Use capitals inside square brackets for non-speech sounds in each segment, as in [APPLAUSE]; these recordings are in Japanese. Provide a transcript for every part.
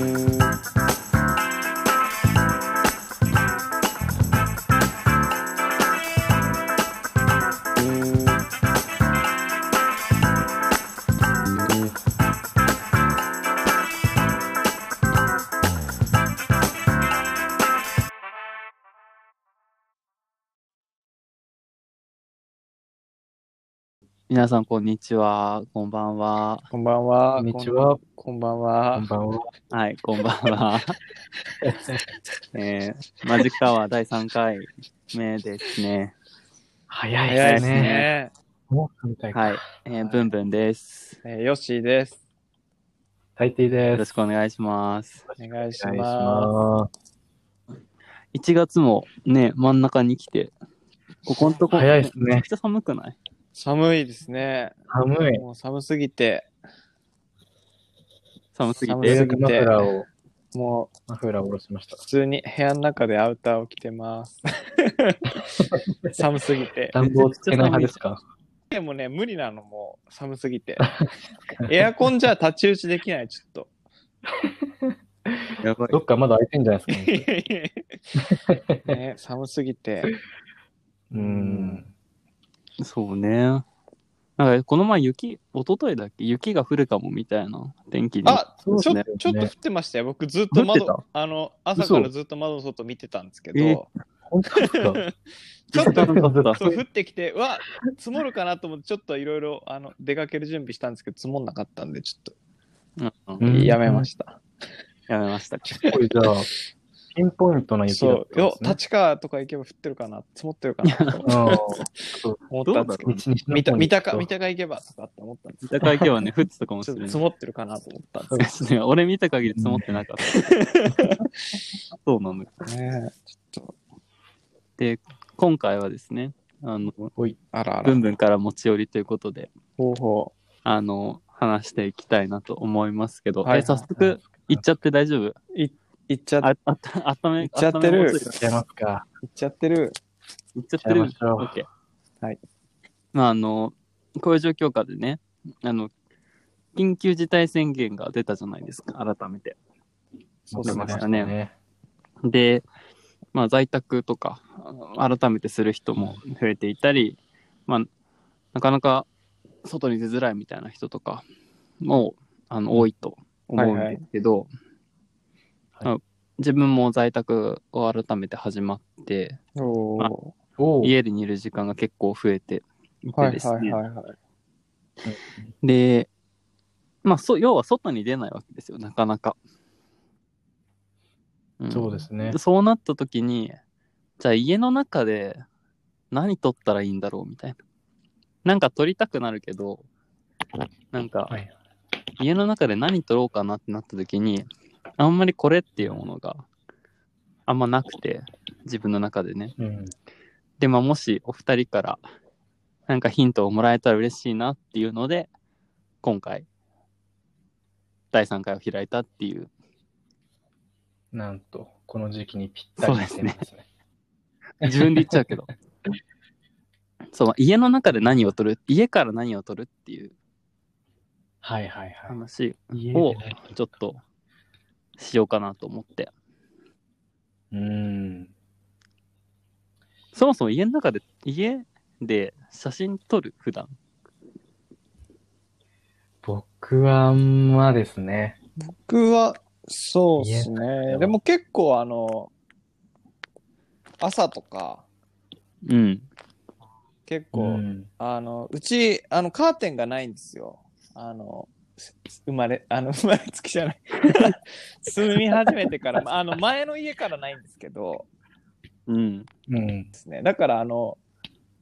Thank you. 皆さん、こんにちは。こんばんは。こんばんは。こんにちは。こんばんは。こんばんは。はい、こんばんは。[LAUGHS] えー、マジックアワー第3回目ですね。早いですね。ね。もう3回か。はい、えー、ブンブンです。えー、ヨッシーです。大抵よです。ろしくお願いします。お願いしまます。1月もね、真ん中に来て、ここんとこ、早いっすねめちゃくちゃ寒くない？す。寒いですね。寒い。もう寒すぎて、寒すぎ寒て。すぎてマフラーを、もうマフラーを下ろしました。普通に部屋の中でアウターを着てます。[LAUGHS] 寒すぎて。暖房つけない派ですか？でもね、無理なのもう寒すぎて。エアコンじゃ太刀打ちできない、ちょっと。やばいどっかまだ開いてんじゃないですか、ね、[LAUGHS] ね、寒すぎて。うーん。そうね。なんか、この前雪、一昨日だっけ？雪が降るかもみたいな天気に。あ、そうちょですね。ちょっと降ってましたよ。僕ずっと降ってた？窓、あの、朝からずっと窓の外見てたんですけえど、本当ですか？[LAUGHS] ちょっとそう降ってきて、うわ積もるかなと思って、ちょっといろいろあの出かける準備したんですけど、積もんなかったんで、ちょっうん。とうん。やめました。やめました。か。これじゃあ、ピンポイントな雪だそう、よったんですね。立川とか行けば降ってるかな、積もってるかなと [LAUGHS] うん思ったんですけど、道に見た見たか、見たたか行けばとかって思ったんですけだから今日はね、降ってたかもしれないどちょっと積。もってるかなと思ったんですね俺見た限り積もってなかった。[LAUGHS] そうなのよ。けどね。ちょっと、で、今回はですね、あの、あらあら。ブンブンから持ち寄りということで、ほうほあの、話していきたいなと思いますけど、はいえ早速、行っちゃって大丈夫？う。行っちゃ、あ、あった、あっため、行っちゃってるいいっちゃいますか。行っちゃってる。行っちゃってる行っちゃいましょう OK はい。まあ、あの、こういう状況下でね、あの、緊急事態宣言が出たじゃないですか、改めて。そうですね出まし。たね。で、まあ、在宅とか、あの改めてする人も増えていたり、まあ、なかなか外に出づらいみたいな人とかもあの多いと思うんですけど、はい自分も在宅を改めて始まって、おーおお。家でにいる時間が結構増えていてはいですね。はいはいはい。で、まあ、そ要は外に出ないわけですよ、なかなか。んそうですねで。そうなった時に、じゃあ家の中で何撮ったらいいんだろうみたいな。なんか撮りたくなるけど、なんかはい。家の中で何撮ろうかなってなった時に、あんまりこれっていうものがあんまなくて、自分の中でね。うん。で、まあもしお二人からなんかヒントをもらえたら嬉しいなっていうので、今回、第3回を開いたっていうなんと、この時期にぴったりなテーマですね。自分で言っちゃうけど。[LAUGHS] そう、家の中で何を撮る家から何を撮るっていうはいはいはい。話家をでねちょっとしようかなと思って。うーん。そもそも家の中で、家で写真撮る普段。僕はあんまですね。僕は、そうですね。はでも結構あの、朝とか、うん。結構、うんあの、うち、あの、カーテンがないんですよ。あの、す生まれ、あの、生まれつきじゃない。[LAUGHS] 住み始めてから、まああの、前の家からないんですけど、うん。うん。ですね。だから、あの、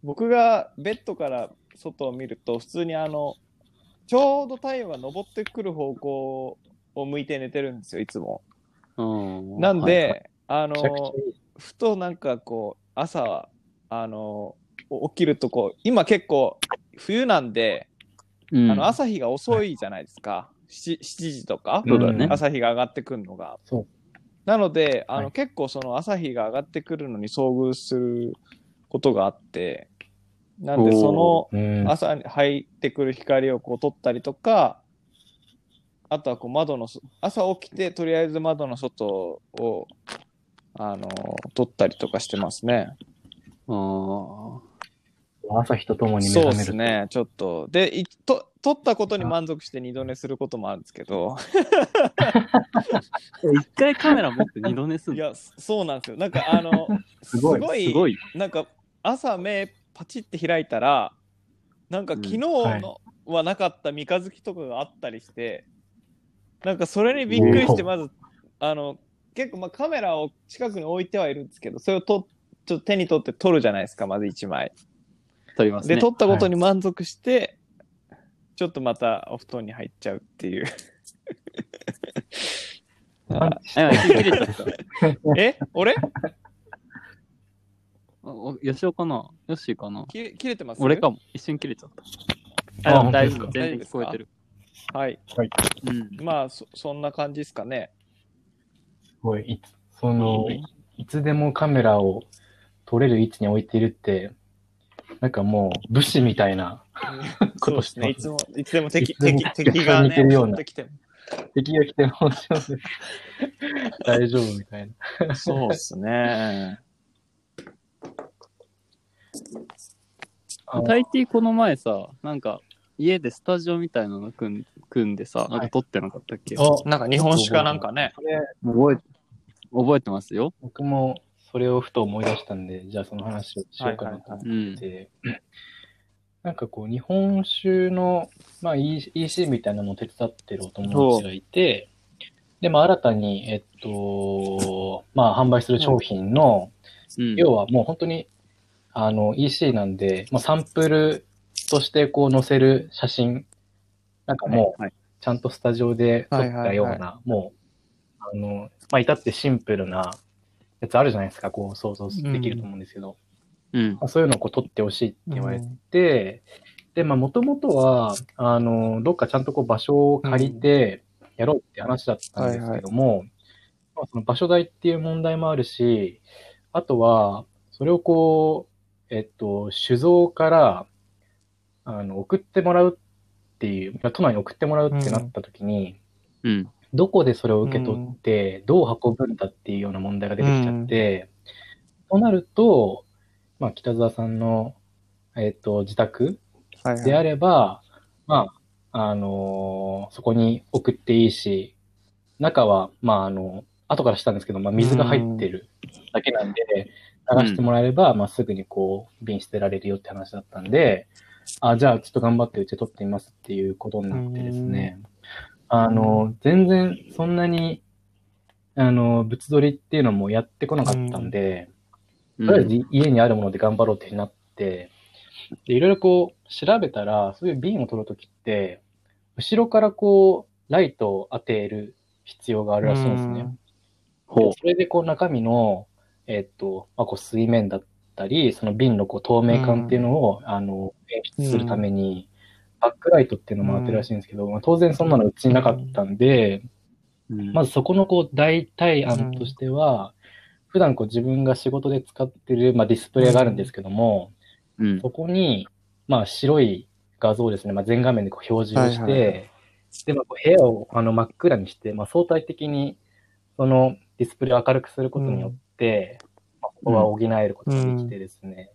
僕がベッドから外を見ると、普通にあの、ちょうど太陽が昇ってくる方向を向いて寝てるんですよ、いつも。うん。なんで、はいあめちゃくちゃの、いいふとなんかこう、朝、あの、起きるとこう、今結構冬なんで、うん、あの朝日が遅いじゃないですか。7, 7時とか、ね朝日が上がってくるのが。なので、あの、はい結構その朝日が上がってくるのに遭遇することがあって、なんでそのうん。朝に入ってくる光をこう撮ったりとか、あとはこう窓のそ、朝起きてとりあえず窓の外を、あの、撮ったりとかしてますね。ああ。朝日とともに目そう覚める。ですね、ちょっと。で、いと撮ったことに満足して二度寝することもあるんですけど、一回カメラ持って二度寝するいや、そそうなんですよ。なんかあの、[LAUGHS] すごいすごい。なんか朝目パチって開いたらなんかうん昨日のはなかった三日月とかがあったりして、なんかそれにびっくりしてまずあの結構まあカメラを近くに置いてはいるんですけどそれをとちょっと手に取って撮るじゃないですかまず1枚。で撮りますね。撮ったことに満足して、ちょっとまたお布団に入っちゃうっていう。ああ今一瞬切れちゃった。え俺吉尾かな？ヨッシーかな？切れ切れてます？俺かも。一瞬切れちゃった。ああ、大丈夫。全然聞こえてる。はい。うん。まあそそんな感じですかね。すごい。その、いつでもカメラを撮れる位置に置いているって、なんかもう武士みたいなそうですね。いつも、いつでも敵、敵、敵がね、似てるような襲ってきても。敵が来ても大丈夫みたいな。そうですね。あ大抵この前さ、なんか家でスタジオみたいなの組ん組んでさ、なんか撮ってなかったっけ、なんか日本酒かなんかね。覚えて覚えてますよ。僕もそれをふと思い出したんで、じゃあその話をしようかなと思うん。って、なんかこう、日本酒の、まあ、E- EC みたいなのを手伝ってるお友達がいて、で、まあ、新たに、えっと、まあ、販売する商品の、うん、要はもう本当に、あの、EC なんで、まあ、サンプルとしてこう載せる写真、なんかもう、はい、ちゃんとスタジオで撮ったような、もう、あの、まあ、至ってシンプルなやつあるじゃないですか、こう想像できると思うんですけど、うん。まあ、そういうのをこう撮ってほしいって言われて、で、まあ、もともとは、あの、どっかちゃんとこう場所を借りてやろうって話だったんですけども、まあ、その場所代っていう問題もあるし、あとは、それをこう、えっと、酒造から、あの、送ってもらうっていう、まあ都内に送ってもらうってなった時に、うん。どこでそれを受け取って、どう運ぶんだっていうような問題が出てきちゃって、となると、まあ、北沢さんの、えっ、と、自宅はいであれば、まあ、あのーそこに送っていいし、中は、まあ、あの、後からしたんですけど、まあ、水が入ってるだけなんで、流してもらえれば、まあ、すぐにこう、瓶捨てられるよって話だったんで、あ、じゃあ、ちょっと頑張ってうちで取ってみますっていうことになってですね、あの、全然そんなに、あの、物撮りっていうのもやってこなかったんで、とりあえず家にあるもので頑張ろうってなって、でいろいろこう調べたら、そういう瓶を取るときって、後ろからこう、ライトを当てる必要があるらしいんですね。ほう。それでこう中身の、えっと、まあ、こう水面だったり、その瓶のこう透明感っていうのを、あの、演出するために、バックライトっていうのも当てるらしいんですけど、まあ、当然そんなのうちになかったんで、うん。まずそこのこう代替案としては、普段こう自分が仕事で使ってる、まあ、ディスプレイがあるんですけども、うん。そこに、まあ、白い画像をですね、まあ、全画面でこう表示をして、はいはいはで、まあ、部屋をあの真っ暗にして、まあ、相対的にそのディスプレイを明るくすることによって、まあ、ここは補えることができてですね。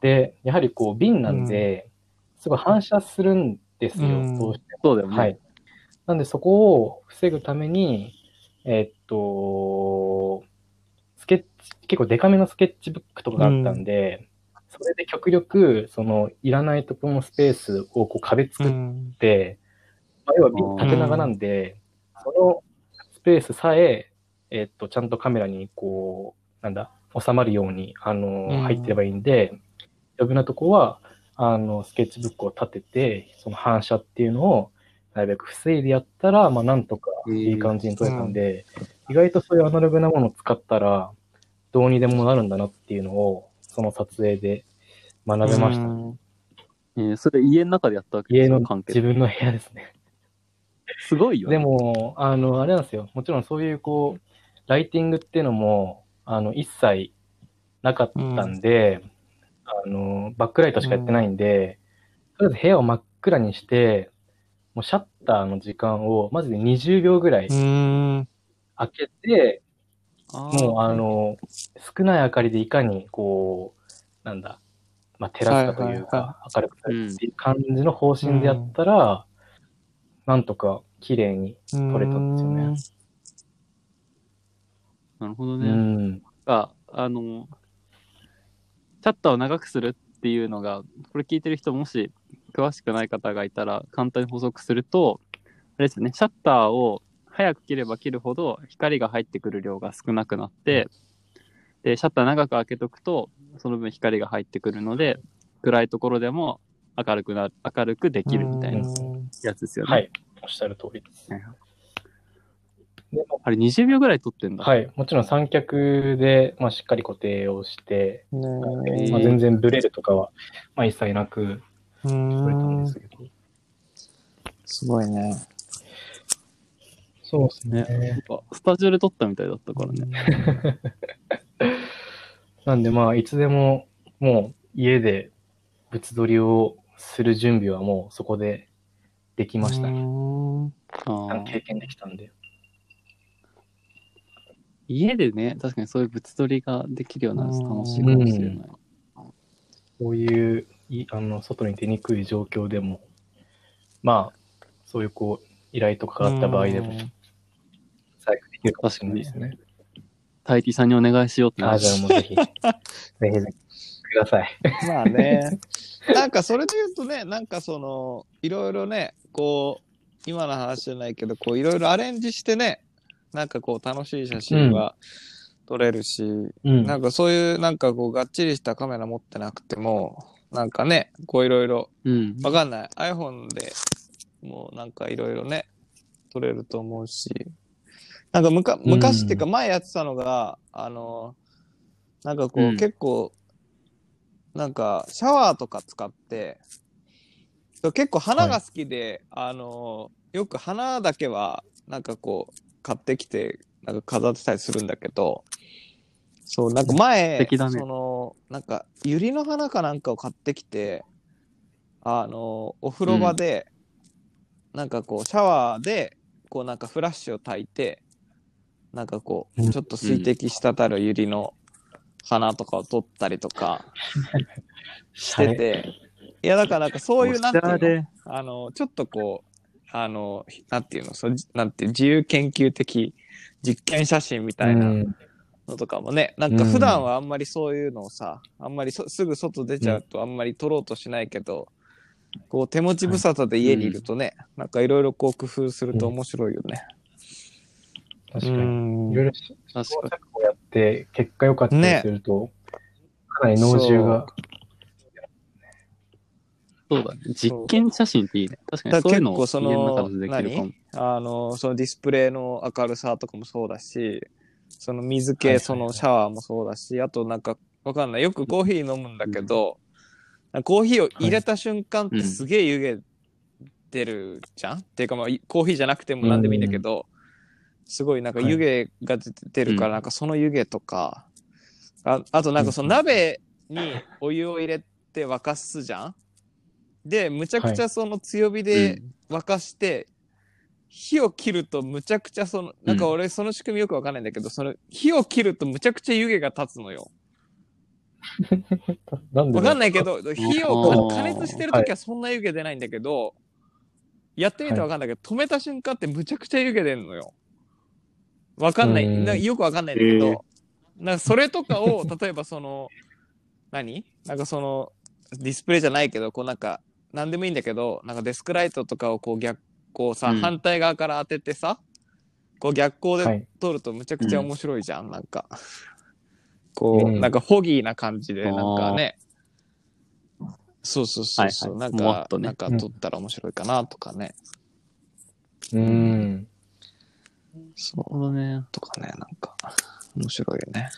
で、やはりこう瓶なんで、すごい反射するんですよ、うんどうしてそうだよね。も。はい。なんでそこを防ぐために、えっと、スケッチ、結構デカめのスケッチブックとかがあったんで、それで極力、その、いらないところのスペースをこう壁作って、まあ、要は瓶縦長なんで、そのスペースさえ、えっと、ちゃんとカメラにこう、なんだ、収まるように、あの、うん入ってればいいんで、余分なとこは、あの、スケッチブックを立てて、その反射っていうのを、なるべく防いでやったら、まあ、なんとかいい感じに撮れたんで、意外とそういうアナログなものを使ったら、どうにでもなるんだなっていうのを、その撮影で学べました。えーそれ家の中でやったわけ家の関係自分の部屋ですね。すごいよ、ね。でも、あの、あれなんですよ。もちろんそういう、こう、ライティングっていうのも、あの、一切なかったんで、あの、バックライトしかやってないんで、とりあえず部屋を真っ暗にして、もうシャッターの時間をマジで20秒ぐらいうん。開けて、もうあの、少ない明かりでいかにこう、なんだ、まあ、照らすかというか、明るくするっていう感じの方針でやったら、なんとか綺麗に撮れたんですよね。うなるほどね。ん。が、あの、シャッターを長くするっていうのが、これ聞いてる人もし詳しくない方がいたら、簡単に補足すると、あれですよね、シャッターを早く切れば切るほど光が入ってくる量が少なくなって、で、シャッター長く開けとくと、その分光が入ってくるので、暗いところでも明るくなる、明るくできるみたいなやつですよね。はい。おっしゃる通りです。あれ20秒ぐらい撮ってんだ。はい。もちろん三脚で、まあ、しっかり固定をして、ねーまあ、全然ブレるとかは、まあ、一切なくう撮れたんんですけど。すごいね。そうですねなんかスタジオで撮ったみたいだったからね。[LAUGHS] なんでまあ、いつでも、もう家で物撮りをする準備はもうそこでできましたね。経験できたんで。家でね、確かにそういう物撮りができるようになると楽しいかもしれない。こういう、いあの、外に出にくい状況でも、まあ、そういうこう、依頼とかがあった場合でも、最悪できるかもしれないですね。タイティさんにお願いしようってあ、じゃあもうぜひ、[LAUGHS] ぜひぜひ、ください。まあね。なんかそれで言うとね、なんかその、いろいろね、こう、今の話じゃないけど、こう、いろいろアレンジしてね、なんかこう、楽しい写真は撮れるし、うん。なんかそういう、なんかこう、がっちりしたカメラ持ってなくても、なんかね、こういろいろ、うん。わかんない。iPhone でもうなんかいろいろね、撮れると思うし、なんかむか昔っていうか前やってたのが、あの、なんかこう、うん結構、なんかシャワーとか使って、結構花が好きで、あの、よく花だけは、なんかこう、買ってきて、なんか飾ってたりするんだけど、そう、なんか前、ね。その、なんか、百合の花かなんかを買ってきて、あの、お風呂場で、なんかこう、シャワーで、こうなんかフラッシュを焚いて、なんかこう、うん。ちょっと水滴滴る百合の花とかを撮ったりとかしてて、いや、だからなんかそういう、なんていうので、あの、ちょっとこう、あの、なんていうの、そうなんていう、自由研究的実験写真みたいなうん。のとかもね、なんか普段はあんまりそういうのをさ、あんまりそすぐ外出ちゃうとあんまり撮ろうとしないけど、こう手持ち無沙汰で家にいるとね、なんかいろいろこう工夫すると面白いよね。確かに。いろいろ試行確か錯誤やって、結果良かったりすると、かなり脳汁が、そうだね。実験写真っていいね。確かにそういうのをそのでできるかも。あの、そのディスプレイの明るさとかもそうだし、その水系、そのシャワーもそうだし、あとなんか、わかんない。よくコーヒー飲むんだけど、コーヒーを入れた瞬間ってすげえ湯気出るじゃん、っていうかまあ、コーヒーじゃなくても何でもいいんだけど、すごいなんか湯気が出てるから、うん。なんかその湯気とか、ああとなんかその鍋にお湯を入れて沸かすじゃん？で、むちゃくちゃその強火で沸かして、火を切るとむちゃくちゃその、なんか俺その仕組みよくわかんないんだけど、その火を切るとむちゃくちゃ湯気が立つのよ。[LAUGHS] なんでわかんないけど。ど、火を加熱してるときはそんな湯気出ないんだけど、やってみてわかんないけど、止めた瞬間ってむちゃくちゃ湯気出るのよ。わかんない。うん。なよくわかんないんだけど、へー。なんかそれとかを、例えばその、何？なんかその、ディスプレイじゃないけど、こうなんか、なんでもいいんだけど、なんかデスクライトとかをこう逆、こうさ、うん反対側から当ててさ、こう逆光ではい。撮るとむちゃくちゃ面白いじゃん、なんか。こう、うんなんかフォギーな感じで、なんかね。そうそうそうそう、はいはいなんか、ねなんか撮ったら面白いかなとかね。うん。そう、なるほどね。とかね、なんか、面白いよね。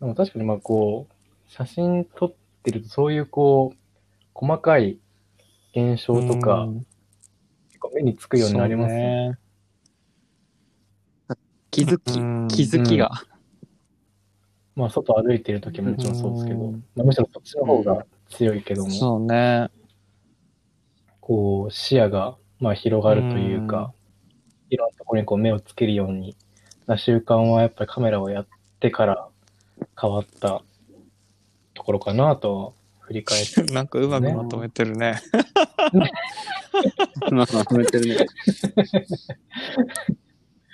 でも確かにまあこう、写真撮ってるとそういうこう、細かい現象とか、うん結構目につくようになりますね。ね。気づき、うん気づきが。まあ外歩いてる時ももちろんそうですけど、うんまあ、むしろそっちの方が強いけども、そうね。こう、視野が、まあ、広がるというか、いろんなところにこう目をつけるようにな習慣はやっぱりカメラをやってから変わったところかなと振り返って。[LAUGHS] なんかうまくまとめてるね。[LAUGHS] まあ、まとめてるね。[LAUGHS]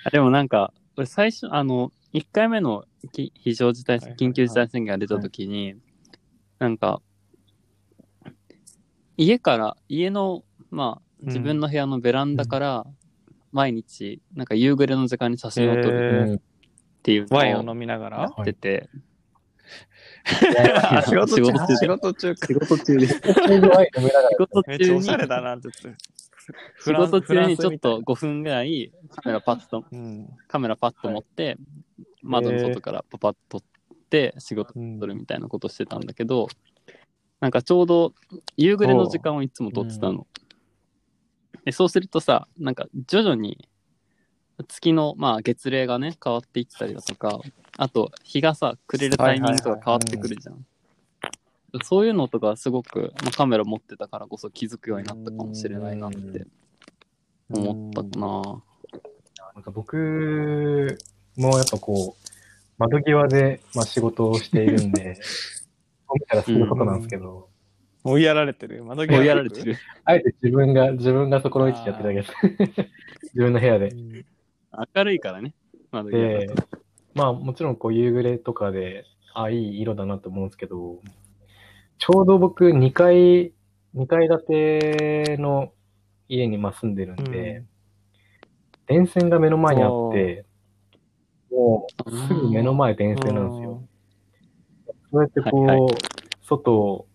あでもなんか、俺最初、あの、1回目のき非常事態緊急事態宣言が出た時に、なんか、家から、家の、まあ、うん自分の部屋のベランダから、毎日、なんか夕暮れの時間に写真を撮るへっていうワインをのを飲みながら？やってて、[LAUGHS] 仕事中仕事中。か。仕事中。で仕事中に。仕事中にちょっと5分ぐらいカメラパッと、うん。カメラパッと持って、窓の外からパパッと撮って仕事うん撮るみたいなことしてたんだけど、なんかちょうど夕暮れの時間をいつも撮ってたの。でそうするとさ、なんか徐々に月の、まあ、月齢がね、変わっていったりだとか、あと日がさ、暮れるタイミングとか変わってくるじゃん。そういうのとかすごく、まあ、カメラ持ってたからこそ気づくようになったかもしれないなって思ったかな。なんか僕もやっぱこう、窓際で、まあ、仕事をしているんで、[LAUGHS] そう見たらすることなんですけど、追いやられてる。窓際追いやられてる。あえて自分が、自分がそこの位置でやってるだけです。[LAUGHS] 自分の部屋で。明るいからね。窓際でだと。、まあもちろんこう夕暮れとかで、あ、いい色だなと思うんですけど、ちょうど僕2階、2階建ての家にまあ住んでるんで、電線が目の前にあって、もうすぐ目の前電線なんですよ。そうやってこう、はいは外を、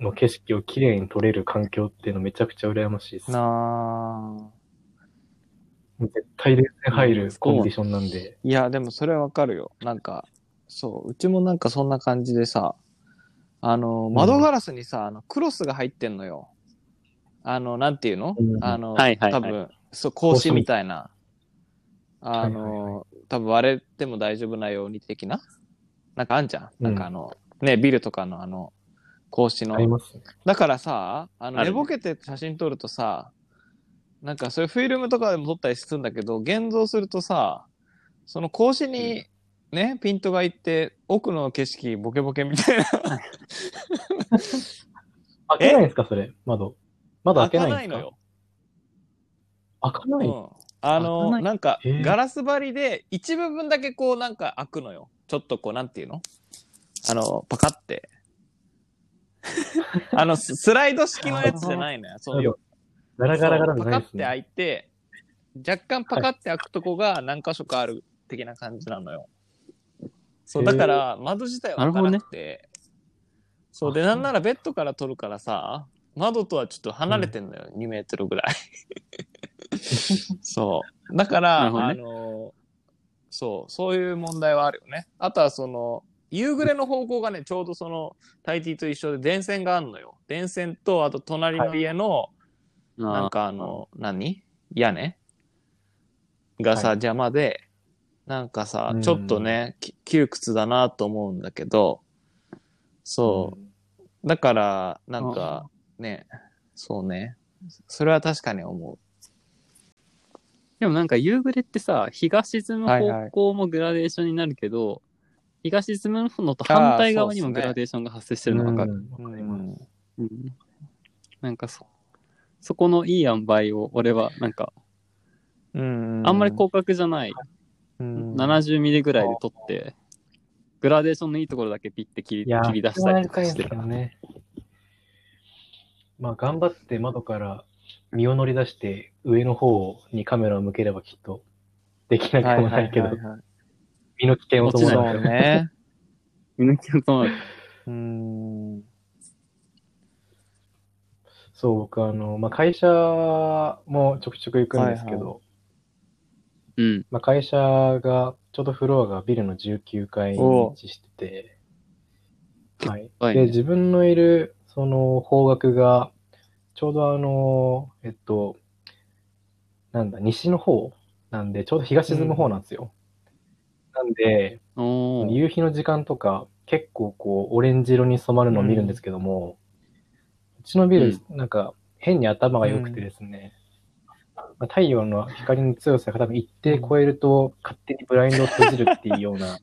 の景色をきれいに撮れる環境っていうのめちゃくちゃ羨ましいです。なもう絶対電線入るコンディションなんで。いや、でもそれはわかるよ。なんか、そう、うちもなんかそんな感じでさ、あの、窓ガラスにさ、あのクロスが入ってんのよ。あの、なんていうの、うんあの、はいはいはい多分、そう、格子みたいな。あはいはいの、多分割れても大丈夫なように的な？なんかあんじゃん。うんなんかあの、ね、ビルとかのあの、格子のありますね。だからさ、あの寝ぼけて写真撮るとさ、なんかそういうフィルムとかでも撮ったりするんだけど、現像するとさ、その格子にね、ピントがいって、奥の景色ボケボケみたいな。[LAUGHS] 開けないんですか、それ、窓。窓開けないんですか？のよ。開かない、うんあ開かの、ないなんかガラス張りで、一部分だけこうなんか開くのよ。ちょっとこう、なんていうの？あの、パカって。[LAUGHS] あの、ススライド式のやつじゃないのよ。そのよガラガラガラそうじゃないですね。パカって開いて、若干パカって開くとこが何箇所かある的な感じなのよ。そう、へーだから窓自体は開かなくて、そう、で、あなんならベッドから撮るからさ、窓とはちょっと離れてんのよ、2メートルぐらい。[LAUGHS] そう。だから、なるほどねあの、そう、そういう問題はあるよね。あとはその、夕暮れの方向がね、ちょうどその、タイティと一緒で電線があるのよ。電線と、あと隣の家の、なんかあの、何？屋根？がさ、はい。邪魔で、なんかさう、ん。ちょっとね、き窮屈だなと思うんだけど、そう。だから、なんか、ね、そうね。それは確かに思でもなんか夕暮れってさ、日が沈む方向もグラデーションになるけど、日が沈むのと反対側にもあーそうっすね。グラデーションが発生してるの。わかりますうん。なんかそ、そこのいい塩梅を俺はなんか、うん。あんまり広角じゃない、うん、70ミリぐらいで撮って、グラデーションのいいところだけピッて切り切り出したりとかしてけどね。まあ、頑張って窓から身を乗り出して上の方にカメラを向ければきっとできなくもないけど、身の危険を伴そうう。ね。見抜きを伴ううん。そう、僕あの、まあ、会社もちょくちょく行くんですけど、はいうん。まあ、会社が、ちょうどフロアがビルの19階に位置してて、はい。はいねで、自分のいる、その方角が、ちょうどあの、えっと、なんだ、西の方なんで、ちょうど日が沈む方なんですよ。なんで、おー夕日の時間とか、結構こう、オレンジ色に染まるのを見るんですけども、うちのビル、なんか、変に頭が良くてですね、まあ太陽の光の強さが多分一定超えると、勝手にブラインドを閉じるっていうような、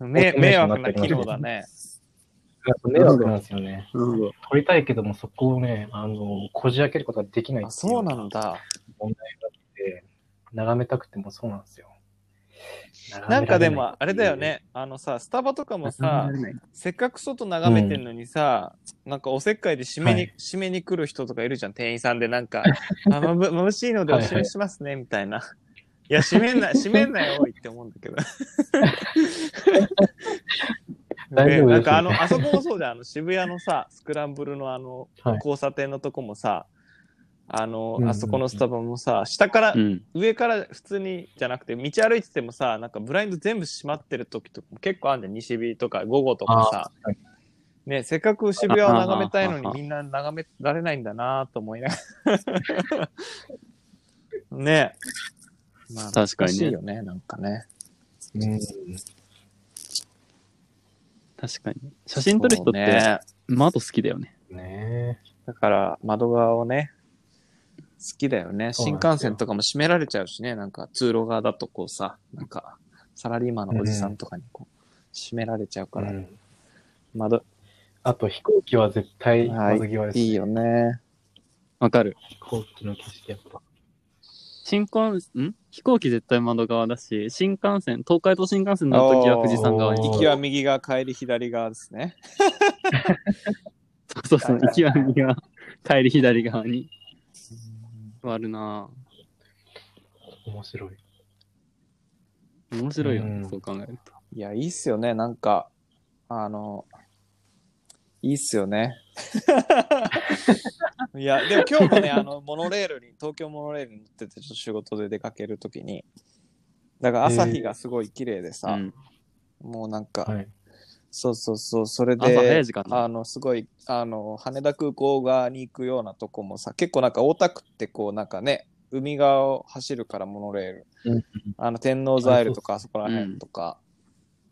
[LAUGHS] め迷惑な機能だね。迷惑なんですよね。うりたいけども、そこをね、あの、こじ開けることができないあ、っていうそうなんだ。問題があって、眺めたくてもそうなんですよ。なんかでも、あれだよ眺ね。あのさ、スタバとかもなさ、せっかく外眺めてんのにさ、なんかおせっかいで締めに、はい。締めに来る人とかいるじゃん、店員さんでなんか、あ、まぶ、[LAUGHS] 眩しいのでお締めしますね、みたいな。いや、閉めんな、[LAUGHS] 閉めんなよ、おいって思うんだけど。[LAUGHS] 大丈夫ですよなんかあの、あそこもそうじゃん、あの渋谷のさ、スクランブルのあの、はい。交差点のとこもさ、あのうんうんう、んあそこのスタバもさ、下からう、ん。上から普通にじゃなくて、道歩いててもさ、なんかブラインド全部閉まってる時とかも結構あるんじゃん、西日とか午後とかさ。ね、せっかく渋谷を眺めたいのにみんな眺められないんだなと思いながら。[LAUGHS] ね。まあ、確かにね難しいよね、なんかね。うん。確かに。写真撮る人って、そうね。窓好きだよね。ねだから、窓側をね、好きだよね。新幹線とかも閉められちゃうしね、なんか通路側だとこうさ、なんか、サラリーマンのおじさんとかにこう、閉められちゃうから、うん。窓、あと飛行機は絶対はい窓際です、いいよね。わかる。飛行機の景色やっぱ。新幹ん？飛行機絶対窓側だし、新幹線、東海道新幹線の時は富士山側に。おー行きは右側、帰り左側ですね。[LAUGHS] そうそう、行きは右側、帰り左側に。あるな面白い。ぁ。面白いよね、うんそう考えると。いや、いいっすよね。なんか、あの、いいっすよね。[LAUGHS] いや、でも今日もね、あの、モノレールに、東京モノレールに乗ってて、ちょっと仕事で出かけるときに、だから朝日がすごい綺麗でさ、うん。もうなんか、はい。そうそうそう、それ朝早でい時間、だあの、すごい、あの、羽田空港側に行くようなとこもさ、結構なんか大田区ってこう、なんかね、海側を走るからモノレール。うんあの、天王ザイルとかああそこら辺とか、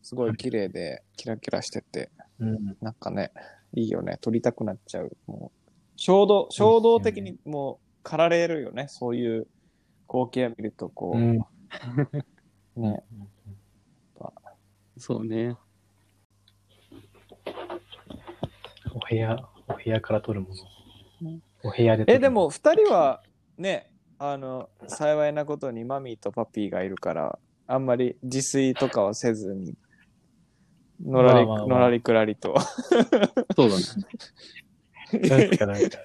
すごい綺麗で、キラキラしてて、うん。なんかね、いいよね。撮りたくなっちゃう。もう、衝動、衝動的にもう、駆られるよね。そういう光景を見ると、こう、うん。ね。[LAUGHS] そうね。お部屋、お部屋から撮るもうんの。お部屋で撮るえ、で、も、二人は、ね、あの、幸いなことにマミーとパピーがいるから、あんまり自炊とかはせずに、のらり、まあまあまあのらりくらりと。そうだね。[LAUGHS] なんかなんか、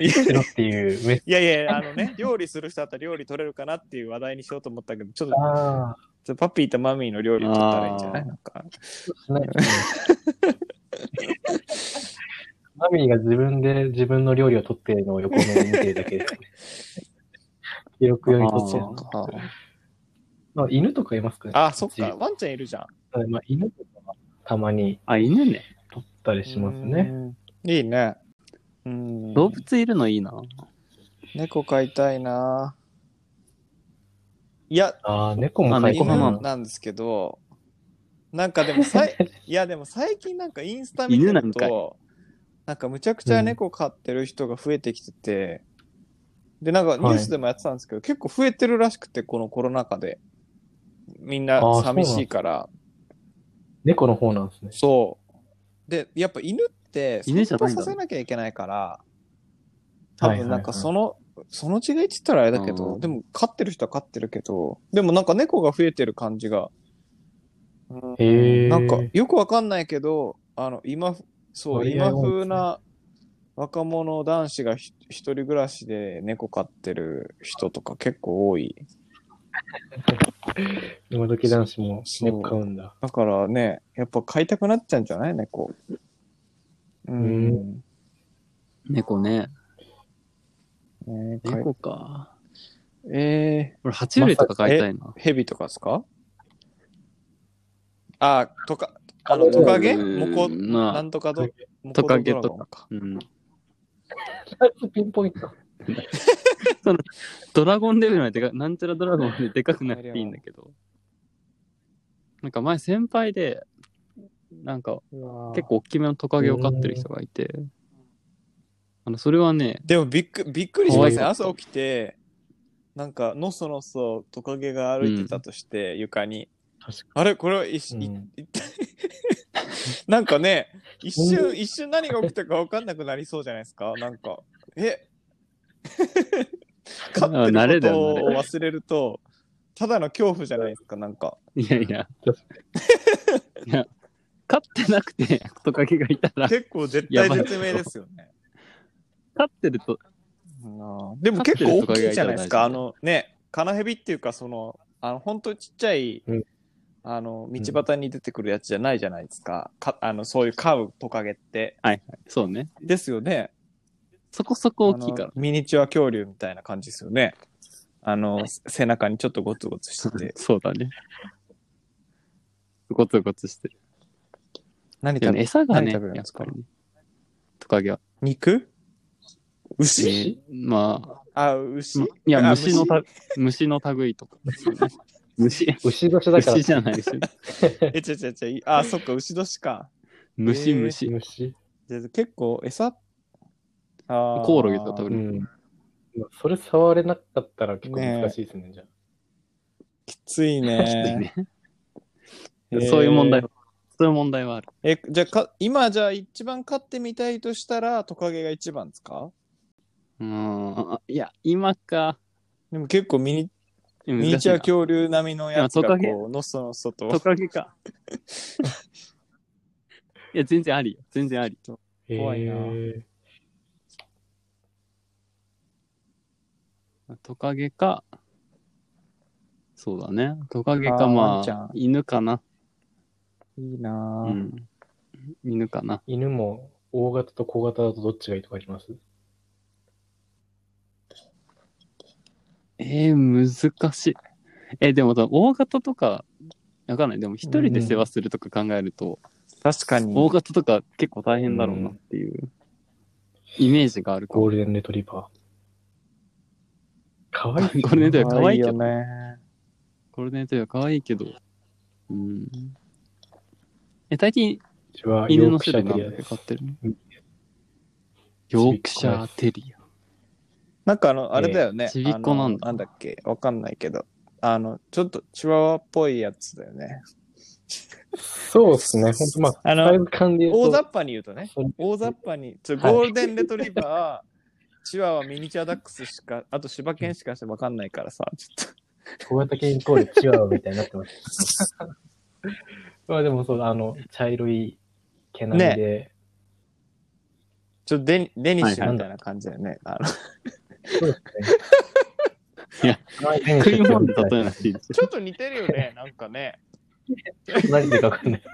いしろっていういやいや、あのね、料理する人だったら料理取れるかなっていう話題にしようと思ったけど、ちょっと、ああ、ちょっとパピーとマミーの料理を取ったらいいんじゃない？なんか。マミーが自分で自分の料理を取ってるのを横目で見てるだけですね。[LAUGHS] 記録用に取ってるあーあまあ、犬とかいますかねあ、そっうちか。ワンちゃんいるじゃん。はいまあ、犬とかはたまにあ、犬ね。取ったりしますね。うん。いいね。うん。動物いるのいいな。猫飼いたいな。いや、ああ、猫もあ飼いたいなんですけど、なんかでもさい、[LAUGHS] いやでも最近なんかインスタ見て犬なんかいると、なんかむちゃくちゃ猫飼ってる人が増えてきてて、で、なんかニュースでもやってたんですけど、結構増えてるらしくて、このコロナ禍で。みんな寂しいから。猫の方なんですね。そう。で、やっぱ犬って、犬じゃさせなきゃいけないから、多はいはいはい分なんかその、その違いって言ったらあれだけど、うんでも飼ってる人は飼ってるけど、でもなんか猫が増えてる感じが、うん。なんかよくわかんないけど、あの、今、そう、今風な若者男子がひ一人暮らしで猫飼ってる人とか結構多い。[LAUGHS] 今時男子も猫飼うんだ。だからね、やっぱ飼いたくなっちゃうんじゃない？猫。うん。猫ね。ね猫か。え俺、爬虫類とか飼いたいな。ー、ヘビとかですか？あ、とか、あの、トカゲ？うんモコ、まあなんとかど、モトカゲとか。うん。ピンポイント。[LAUGHS] ドラゴンレベルまででか、なんちゃらドラゴンまででかくなくていいんだけど。なんか前先輩で、なんか結構大きめのトカゲを飼ってる人がいて、あの、それはね、でもびっくびっくりしますね。可愛かった朝起きて、なんか、のそのそトカゲが歩いてたとして、床に。あれ？これは一瞬、うん。[LAUGHS] なんかね、一瞬、一瞬何が起きたか分かんなくなりそうじゃないですか？なんか、え？飼ってることを忘れると、ただの恐怖じゃないですか、なんか。いやいや、いや、飼ってなくてトカゲがいたら、結構絶対絶命ですよね。飼ってると、でも結構大きいじゃないですか？あのね、カナヘビっていうか、その、あの、本当にちっちゃい、うんあの、道端に出てくるやつじゃないじゃないですか。かあの、そういう飼うトカゲって。はいはい、そうね。ですよね。そこそこ大きいからあの。ミニチュア恐竜みたいな感じですよね。あの、背中にちょっとゴツゴツしてて。[LAUGHS] そうだね。ゴツゴツしてる。でもね何食べ餌がね、何食べるんですか？やっぱりね。トカゲは。肉？牛、えーまあ、牛、あ、まいや、あ虫のた、虫の類とかですよね。虫、牛年だから牛、じゃないですよ。[LAUGHS] え、ちゃちゃちゃ、あ、そっか、牛年か。虫、えー虫。虫。じゃあ結構餌？あーコオロギとか食べる。うん。それ触れなかったら結構難しいですね、じゃあ。きつい [LAUGHS] きついね。そういう問題は、そういう問題はある。え、じゃあか、今じゃあ一番飼ってみたいとしたらトカゲが一番ですか？うーん。あいや、今か。でも結構ミニミミニチュア恐竜並みのやつがいやトカゲこう、のっそのっそと。トカゲか。[LAUGHS] いや、全然ありよ。全然あり。怖いなトカゲか、そうだね。トカゲか、まあ、犬かな。いいなぁ、うん。犬かな。犬も大型と小型だとどっちがいいとかあります？えー、難しい。えでも、大型とか、わかんない。でも、一人で世話するとか考えると、確かに。大型とか結構大変だろうなっていう、イメージがあるかも。ゴールデンレトリバー。かわい [LAUGHS] い。ゴールデンレトリバー可愛いけどよね。これね、というか可愛いけど。うん。え、大抵、うちは犬の種類で飼ってるの？うんヨークシャーテリア。なんかあの、あれだよね。ちびっこなんだあのなんだっけ？わかんないけど。あの、ちょっとチワワっぽいやつだよね。そうですね。本当まあ、あの大雑把に言うとね。大雑把に、ちょはいゴールデンレトリバー、チワワ、ミニチュアダックスしか、あと柴犬しかしてわかんないからさ、ちょっと。小型犬イコールチワワみたいになってます。まあでもそう、あの、茶色い毛並みで、ちょっとデニデニッシュみたいな感じだよね。あのそうですね。いや、食い物で例えなくていいですちょっと似てるよね、なんかね。何でかわかんない。[LAUGHS]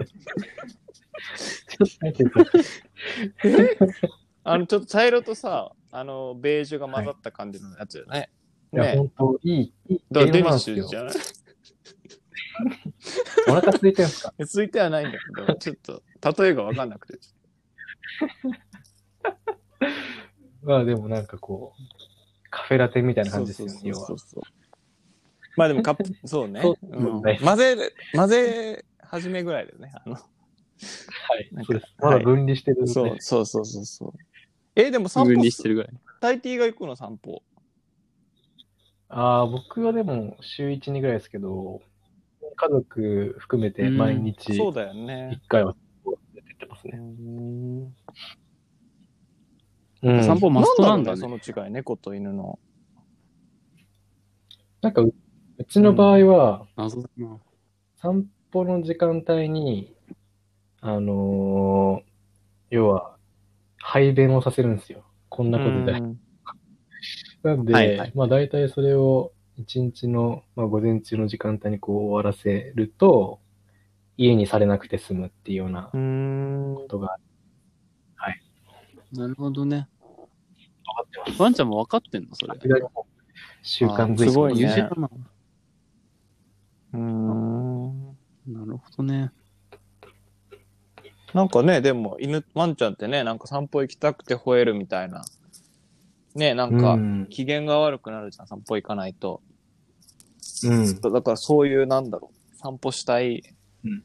あの、ちょっと茶色とさ、あの、ベージュが混ざった感じのやつよね。いや、ね本当いい、いいだからデニッシュじ。ゃない？お腹空いてるんですか？[LAUGHS] ついてはないんだけど、ちょっと、例えがわかんなくて。[LAUGHS] まあでもなんかこう、カフェラテみたいな感じですよね、要はそう。そうまあでもカップ、そうね。そううんはい混ぜ、混ぜ始めぐらいだよね。あの、はいそうです。まだ分離してるんで、そうそうそうそうそう。え、でも散分歩離してるぐらい。タイティが行くの散歩？ああ、僕はでも週1、2ぐらいですけど、家族含めて毎日そうだよね1。回は出てってますね。うんうん散歩マストなんだね。その違い、猫と犬の。なんかう、うちの場合は、謎だな。散歩の時間帯に、あのー要は、排便をさせるんですよ。こんなことで。うんなんで、はいはいまあ大体それを一日の、まあ、午前中の時間帯にこう終わらせると、家にされなくて済むっていうような。ことがなるほどね。分かってます。ワンちゃんも分かってんの？それ。習慣づいすごいね。うーん。なるほどね。なんかね、でも、犬、ワンちゃんってね、なんか散歩行きたくて吠えるみたいな。ね、なんかう、ん。機嫌が悪くなるじゃん、散歩行かないと。うん。だからそういう、なんだろう、散歩したいうん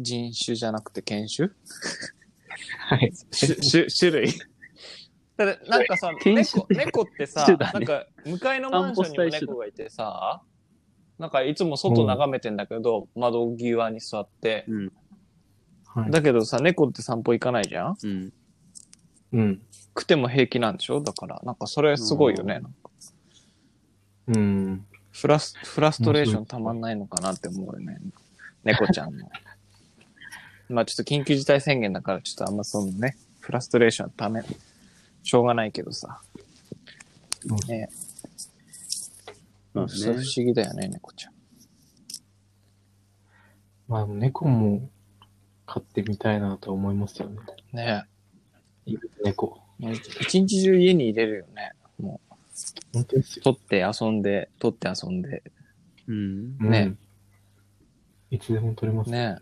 人種じゃなくて犬種？はい。種種種類？だってなんかさ、[LAUGHS] 犬種猫猫ってさ、種だねなんか向かいのマンションにも猫がいてさ、なんかいつも外眺めてんだけど、窓際に座って。うん。はい。だけどさ、猫って散歩行かないじゃん？うん。うん。食っても平気なんでしょ？だから、なんかそれすごいよね。うん。フラス、フラストレーションたまんないのかなって思うよね。猫ちゃんの。[LAUGHS] まあちょっと緊急事態宣言だから、ちょっとあんまそのね、フラストレーションため、しょうがないけどさ。ねまあそれ不ね。思議だよね、猫ちゃん。まあ、猫も飼ってみたいなと思いますよね。ね猫。もう一日中家に入れるよね。も本当ですよ。う、取って遊んで、取って遊んで。うん。うんね。いつでも撮れます。ね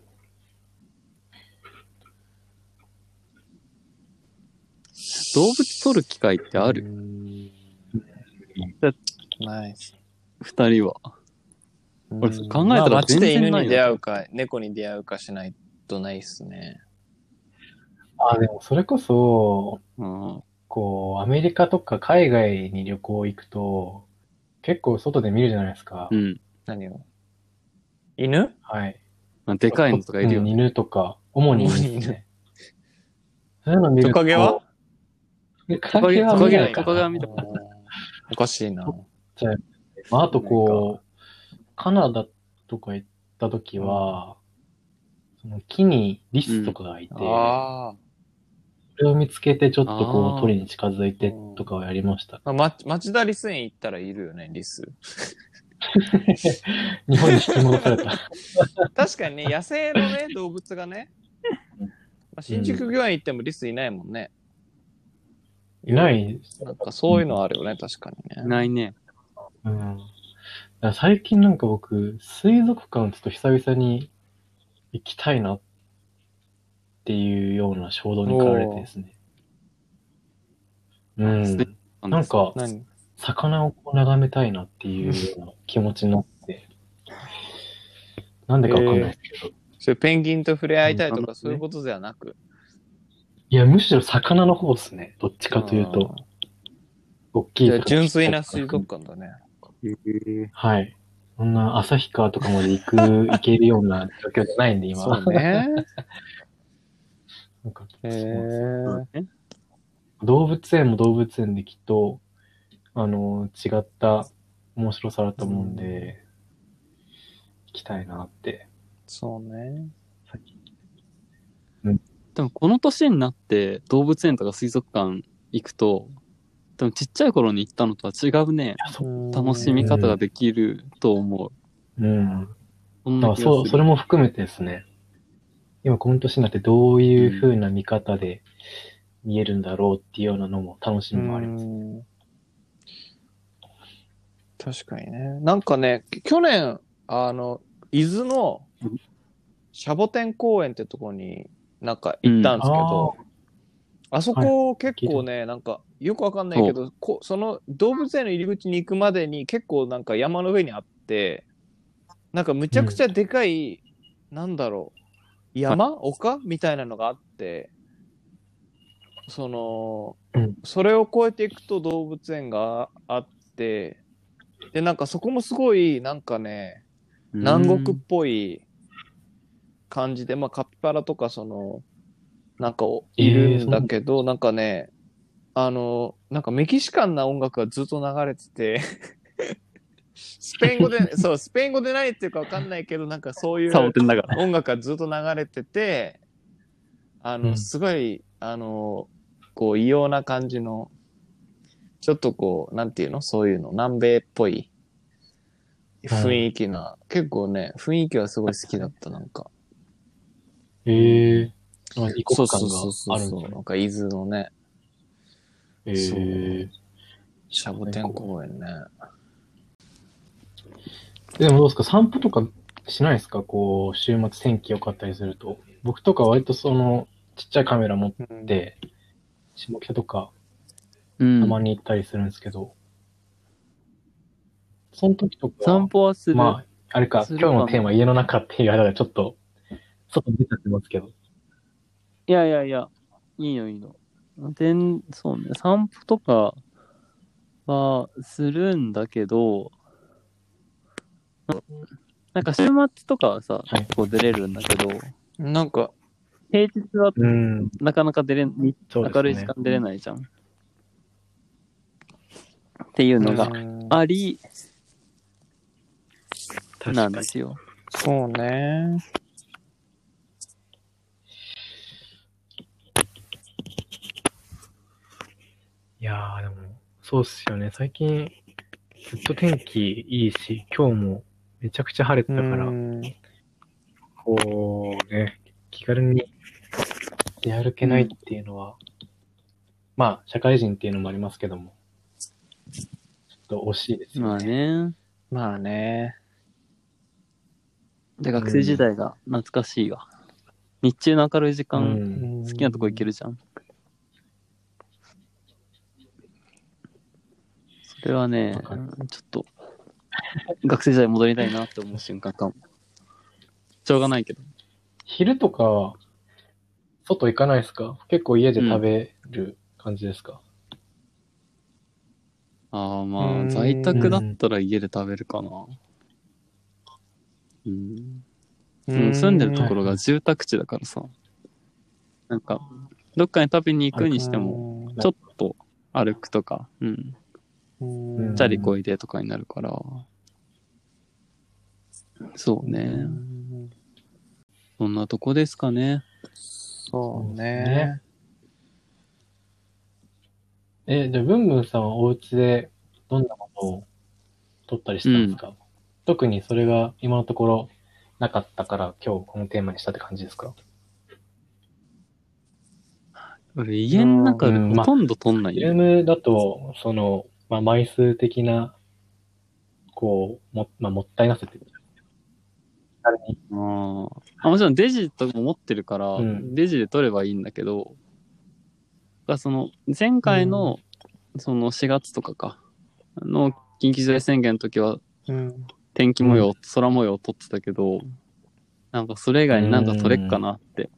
動物撮る機会ってある？ナイス。二人は。俺うん考えたらまあ街で犬に出会うか、猫に出会うかしないとないっすね。あ、でもそれこそ、うん。こう、アメリカとか海外に旅行行くと、結構外で見るじゃないですか。うん。何を？犬？はい。まあでかいのとかいるようんね。犬とか、主に犬です主に犬ね。そういうの見ると。トカゲは？トカゲは見ないかトカゲはな。見たことおかしいな。まあ、あとこう、カナダとか行った時は、その木にリスとかがいて、そあれを見つけてちょっとこう、鳥に近づいてとかをやりました。あ。ま、町田リス園行ったらいるよね、リス。[LAUGHS] 日本に引き戻された。[LAUGHS] 確かにね、野生のね、動物がね、まあ、新宿御苑行ってもリスいないもんね。いない。なんかそういうのあるよね、確かにね。ないね。うん。だから最近なんか僕、水族館ちょっと久々に行きたいなっていうような衝動に駆られてですね。うん。なんか、何？魚をこう眺めたいなっていうような気持ちになって、なんでかわかんないですけど、それペンギンと触れ合いたいとかうんそういうことではなく？いや、むしろ魚の方ですね。どっちかというと、大きい純粋な水族館だね。はい。そんな旭川とかまで行く、行けるような状況じゃないんで、今。そうね。[LAUGHS] なんかえ。ね動物園も動物園できっと、あの、違った面白さだと思うんで、行きたいなって。そうね。さっきでもこの年になって動物園とか水族館行くと、でもちっちゃい頃に行ったのとは違うね。楽しみ方ができると思う。うん。そんだからそう。それも含めてですね、今この年になってどういう風な見方で見えるんだろうっていうようなのも楽しみもあります。うん確かにね。なんかね、去年、あの、伊豆のシャボテン公園ってとこになんか行ったんですけど、あそこ結構ね、なんかよくわかんないけど、こその動物園の入り口に行くまでに結構なんか山の上にあって、なんかむちゃくちゃでかい、なんだろう、山？丘？みたいなのがあって、その、うん。それを越えていくと動物園があって、で、なんかそこもすごい、なんかね、南国っぽい感じで、まあカピバラとかその、なんかおいるんだけど、なんかね、あの、なんかメキシカンな音楽がずっと流れてて、スペイン語で、[LAUGHS] そう、スペイン語で何言ってるかわかんないけど、なんかそういう。音楽がずっと流れてて、あの、うん。すごい、あの、こう異様な感じの、ちょっとこう、なんていうの？そういうの、南米っぽい。雰囲気な、結構ね、雰囲気はすごい好きだった、なんか。へえー。あ異国感。があるんですねなんか伊豆のね、へーシャボテン公園ね。でもどうですか？散歩とかしないですか？こう、週末天気良かったりすると。僕とか割とその、ちっちゃいカメラ持っうんて、下北とかうんたまに行ったりするんですけど、その時とか、散歩はする。まあ、あれか、今日のテーマ家の中っていうあれがちょっと、外に出ちゃってますけど。いやいやいや、いいのいいの。でん、そうね、散歩とかはするんだけど、ななんか週末とかはさ、はい結構出れるんだけど、なんか、平日はうん。なかなか出れん、そうですね明るい時間出れないじゃん。っていうのがうんあり確かになんですよ。そうね。やー、でも、そうっすよね。最近、ずっと天気いいし、今日もめちゃくちゃ晴れてたから、うんこうね、気軽に出歩けないっていうのは、まあ、社会人っていうのもありますけども、ちょっと惜しいです。まあね。まあね。で、学生時代が懐かしいわ。日中の明るい時う間、ん。好きなとこ行けるじゃん。れはねちょっと、学生時代戻りたいなって思う瞬間かも。しょうがないけど。昼とか、外行かないですか？結構家で食べる感じですか、ああ、まあ、うん在宅だったら家で食べるかな。うん。うん住んでるところが住宅地だからさ。なんか、どっかに食べに行くにしても、もちょっと歩くとか、うん。うんチャリこいでとかになるから。そうね。そんなとこですかね。そうねね。え、じゃあ、ブンブンさんはお家でどんなものを撮ったりしたんですか、特にそれが今のところなかったから今日このテーマにしたって感じですか？俺、家の中でほとんど撮んないフィルよ。ムだと、その、まあ、枚数的な、こう、も、まあ、もったいなさってれにあー。あもちろんデジとかも持ってるから、うん。デジで撮ればいいんだけど、がその前回のその4月とかか、の緊急事態宣言の時はうん。天気模様、空模様を撮ってたけど、なんかそれ以外になんか撮れっかなって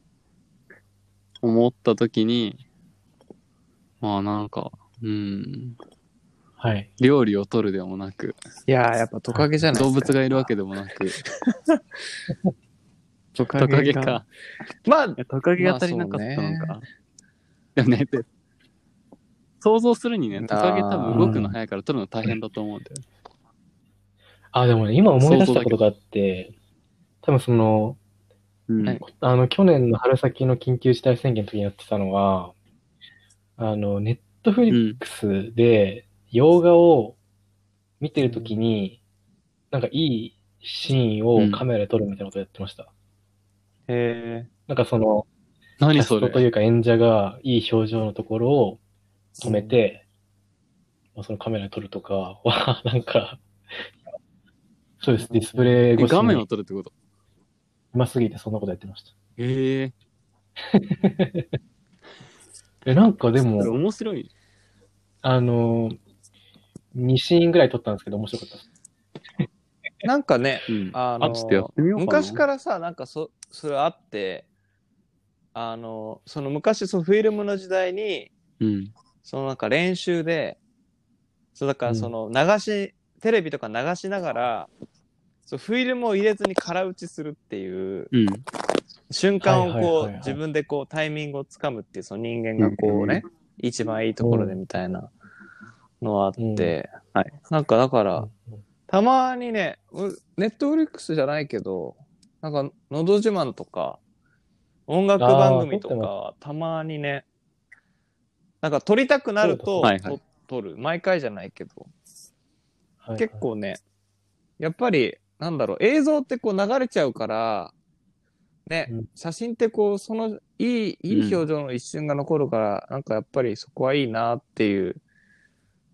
思った時に、まあなんか、うん、はい。料理を撮るでもなく、いやー、やっぱトカゲじゃない動物がいるわけでもなく、ト [LAUGHS] トカゲか。。まあトカゲが足りなかったのまあか。でもね、で想像するにね、トカゲ多分動くの早いから撮るの大変だと思うんだよ。あ、でもね、今思い出したことがあって、多分その、うんはいあの、去年の春先の緊急事態宣言の時にやってたのは、あの、ネットフリックスで洋画を見てるときに、なんかいいシーンをカメラで撮るみたいなことやってました。へなんかその、キャス何それトというか演者がいい表情のところを止めて、まあそのカメラで撮るとかは、[LAUGHS] なんか、そうです、ディスプレイ越しえ画面をに撮るってこと？うますぎてそんなことやってました。ええ [LAUGHS] え、なんかでも、面白い。あの、2シーンぐらい撮ったんですけど面白かったです。ー [LAUGHS] なんかね、うん。あのあ、ちょっとやってみようかな。昔からさ、なんかそ、それあって、あの、その昔、そう、フィルムの時代に、うん。そのなんか練習で、そうだからその流し、テレビとか流しながら、そうフィルムを入れずに空打ちするっていううん。瞬間をはいはいこはいはいう自分でこうタイミングをつかむっていうその人間がこうね、一番いいところでみたいなのはあって、うん。はい。なんかだから、うんたまにね、ネットフリックスじゃないけど、なんか、のど自慢とか、音楽番組とか、たまにね、なんか撮りたくなると、そうだ。そうと撮る。毎回じゃないけど、はい。結構ね、やっぱり、なんだろう、映像ってこう流れちゃうから、ね、うん。写真ってこう、その、いい、いい表情の一瞬が残るから、なんかやっぱりそこはいいなっていう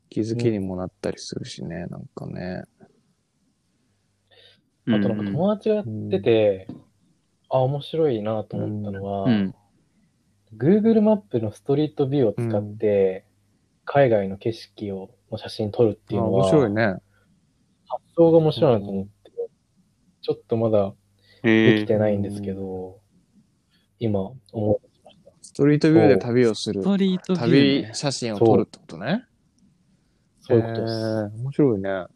気づきにもなったりするしね、なんかね。あとなんか友達がやってて、あ、面白いなと思ったのは、うん。Google マップのストリートビューを使って、海外の景色を、の写真撮るっていうのは、面白いね。発想が面白いなと思って、ちょっとまだでえきてないんですけど、今思いました。ストリートビューで旅をするス。トリートビュー、旅ね。写真を撮るってことね。そういうことです。へー面白いね。面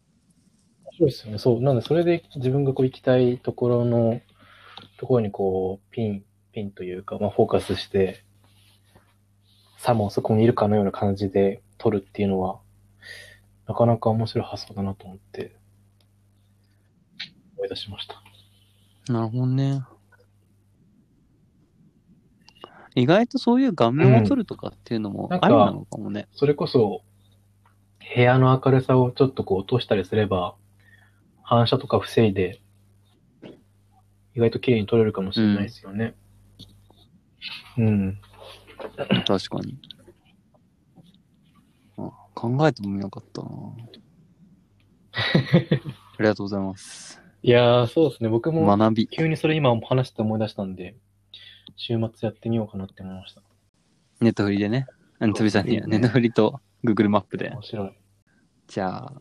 白いですよね。そう。なんで、それで自分がこう行きたいところの、ところにこう、ピン、ピンというか、まあ、フォーカスして、さもそこにいるかのような感じで撮るっていうのは、なかなか面白い発想だなと思って、思い出しました。なるほどね。意外とそういう画面を撮るとかっていうのもありなのかもね。それこそ、部屋の明るさをちょっとこう落としたりすれば、反射とか防いで、意外と綺麗に撮れるかもしれないですよね。うん。確かに。あ考えてもみなかったな [LAUGHS] ありがとうございます。いやー、そうですね。僕も学び。急にそれ今話して思い出したんで、週末やってみようかなって思いました。ネットフリでね。ネットフリじゃねえや。いいねネットフリと Google マップで。面白い。じゃあ、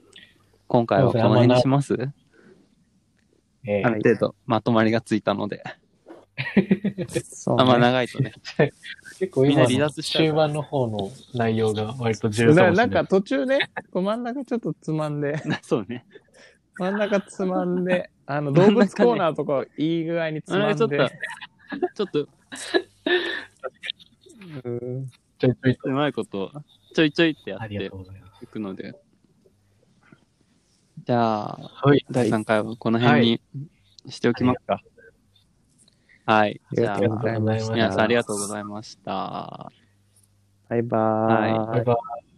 今回はこの辺にします？えーある程度まとまりがついたので。そうあんま長いとね。結構みんな今の離脱しちゃう終盤の方の内容が割と重要かもない。ななんか途中ね、こう真ん中ちょっとつまんで、そうね。真ん中つまんで、あの動物コーナーとかいい具合につあれちょっとまんで。、ちょっとうんちょいちょいと。うまいこと、ちょいちょいってやってありがとうございます。いくので。じゃあ、はい。第3回はこの辺にしておきますか。はい。じゃあありがとうございました皆さんありがとうございました。バイバーイ。はいバイバイ。